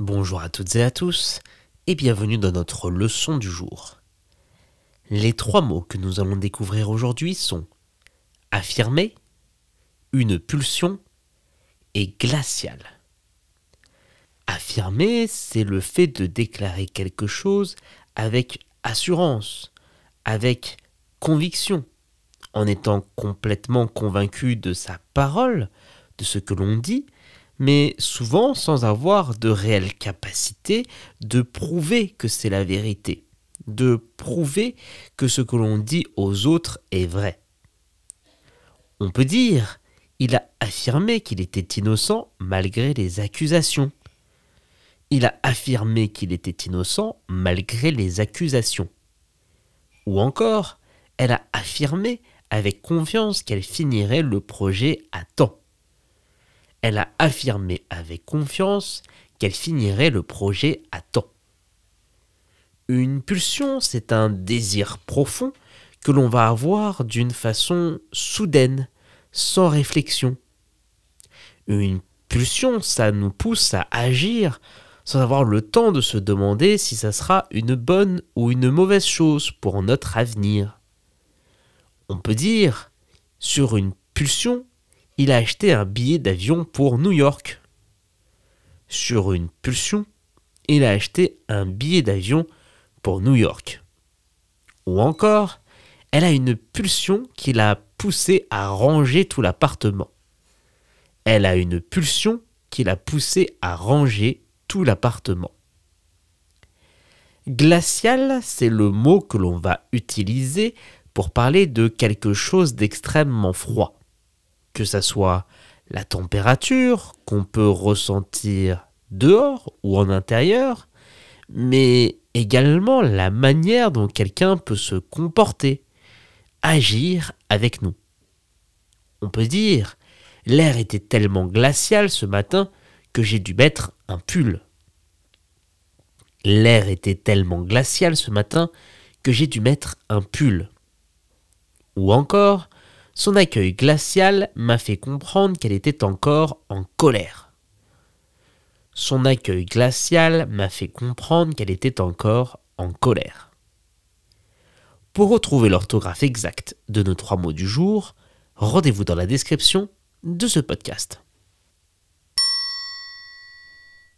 Bonjour à toutes et à tous et bienvenue dans notre leçon du jour. Les trois mots que nous allons découvrir aujourd'hui sont affirmer, une pulsion et glacial. Affirmer, c'est le fait de déclarer quelque chose avec assurance, avec conviction, en étant complètement convaincu de sa parole, de ce que l'on dit, mais souvent sans avoir de réelle capacité de prouver que c'est la vérité, de prouver que ce que l'on dit aux autres est vrai. On peut dire, il a affirmé qu'il était innocent malgré les accusations. Il a affirmé qu'il était innocent malgré les accusations. Ou encore, elle a affirmé avec confiance qu'elle finirait le projet à temps elle a affirmé avec confiance qu'elle finirait le projet à temps. Une pulsion, c'est un désir profond que l'on va avoir d'une façon soudaine, sans réflexion. Une pulsion, ça nous pousse à agir sans avoir le temps de se demander si ça sera une bonne ou une mauvaise chose pour notre avenir. On peut dire, sur une pulsion, il a acheté un billet d'avion pour New York. Sur une pulsion, il a acheté un billet d'avion pour New York. Ou encore, elle a une pulsion qui l'a poussé à ranger tout l'appartement. Elle a une pulsion qui l'a poussé à ranger tout l'appartement. Glacial, c'est le mot que l'on va utiliser pour parler de quelque chose d'extrêmement froid que ça soit la température qu'on peut ressentir dehors ou en intérieur, mais également la manière dont quelqu'un peut se comporter, agir avec nous. On peut dire, l'air était tellement glacial ce matin que j'ai dû mettre un pull. L'air était tellement glacial ce matin que j'ai dû mettre un pull. Ou encore, son accueil glacial m'a fait comprendre qu'elle était encore en colère. Son accueil glacial m'a fait comprendre qu'elle était encore en colère. Pour retrouver l'orthographe exacte de nos trois mots du jour, rendez-vous dans la description de ce podcast.